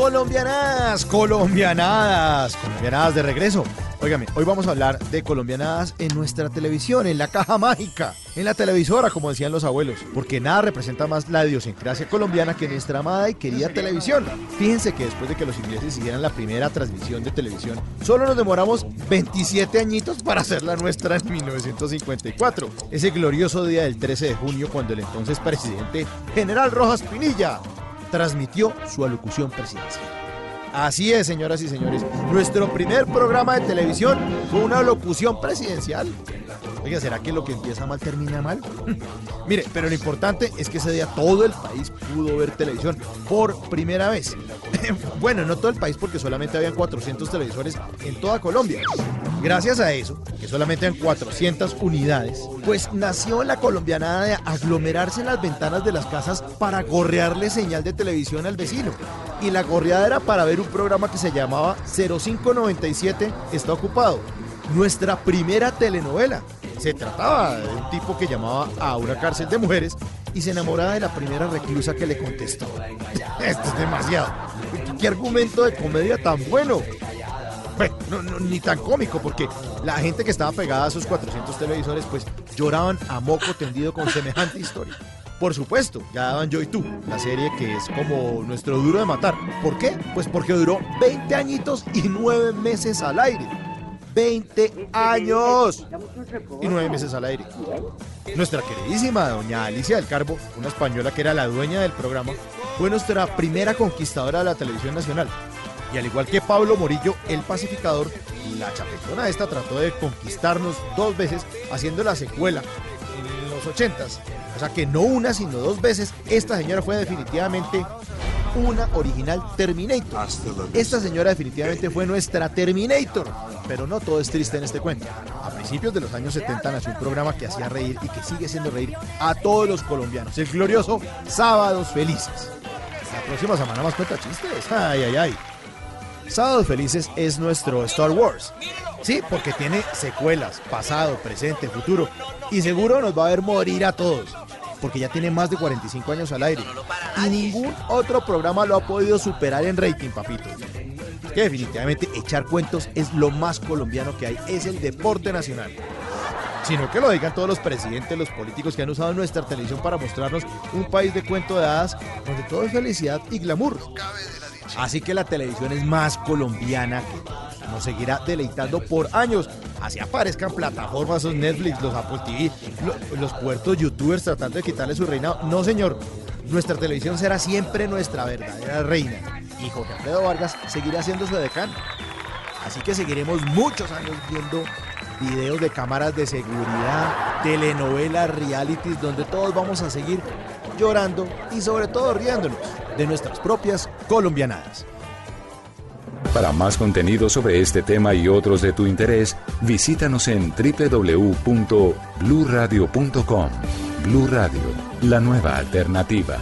Colombianadas, colombianadas, colombianadas de regreso. Óigame, hoy vamos a hablar de colombianadas en nuestra televisión, en la caja mágica, en la televisora, como decían los abuelos, porque nada representa más la idiosincrasia colombiana que nuestra amada y querida televisión. Fíjense que después de que los ingleses hicieran la primera transmisión de televisión, solo nos demoramos 27 añitos para hacer la nuestra en 1954, ese glorioso día del 13 de junio cuando el entonces presidente General Rojas Pinilla transmitió su alocución presidencial. Así es, señoras y señores. Nuestro primer programa de televisión fue una locución presidencial. Oiga, ¿será que lo que empieza mal termina mal? Mire, pero lo importante es que ese día todo el país pudo ver televisión por primera vez. bueno, no todo el país porque solamente habían 400 televisores en toda Colombia. Gracias a eso, que solamente eran 400 unidades, pues nació la colombianada de aglomerarse en las ventanas de las casas para gorrearle señal de televisión al vecino. Y la gorreada era para ver un programa que se llamaba 0597 Está Ocupado, nuestra primera telenovela. Se trataba de un tipo que llamaba a una cárcel de mujeres y se enamoraba de la primera reclusa que le contestó. Esto es demasiado. ¿Qué argumento de comedia tan bueno? Bueno, no, ni tan cómico, porque la gente que estaba pegada a esos 400 televisores, pues lloraban a moco tendido con semejante historia. Por supuesto, ya daban Yo y Tú, la serie que es como nuestro duro de matar. ¿Por qué? Pues porque duró 20 añitos y 9 meses al aire. 20 años y 9 meses al aire. Nuestra queridísima doña Alicia del Carbo, una española que era la dueña del programa, fue nuestra primera conquistadora de la televisión nacional. Y al igual que Pablo Morillo, el pacificador, la chapetona esta trató de conquistarnos dos veces haciendo la secuela en los ochentas. O sea que no una, sino dos veces, esta señora fue definitivamente una original Terminator. Esta señora definitivamente fue nuestra Terminator. Pero no todo es triste en este cuento. A principios de los años 70 nació un programa que hacía reír y que sigue haciendo reír a todos los colombianos. El glorioso Sábados Felices. La próxima semana más cuenta chistes. Ay, ay, ay. Sábados Felices es nuestro Star Wars. Sí, porque tiene secuelas, pasado, presente, futuro. Y seguro nos va a ver morir a todos. Porque ya tiene más de 45 años al aire. Y ningún otro programa lo ha podido superar en rating, papito. Que definitivamente echar cuentos es lo más colombiano que hay. Es el deporte nacional. Sino que lo digan todos los presidentes, los políticos que han usado nuestra televisión para mostrarnos un país de cuento de hadas donde todo es felicidad y glamour. Así que la televisión es más colombiana que nos seguirá deleitando por años. Así aparezcan plataformas, los Netflix, los Apple TV, lo, los puertos youtubers tratando de quitarle su reinado. No, señor. Nuestra televisión será siempre nuestra verdadera reina. Y Jorge Alfredo Vargas seguirá siendo su decano. Así que seguiremos muchos años viendo videos de cámaras de seguridad, telenovelas, realities, donde todos vamos a seguir llorando y sobre todo riéndonos de nuestras propias colombianadas. Para más contenido sobre este tema y otros de tu interés, visítanos en www.bluradio.com. Blu Radio, la nueva alternativa.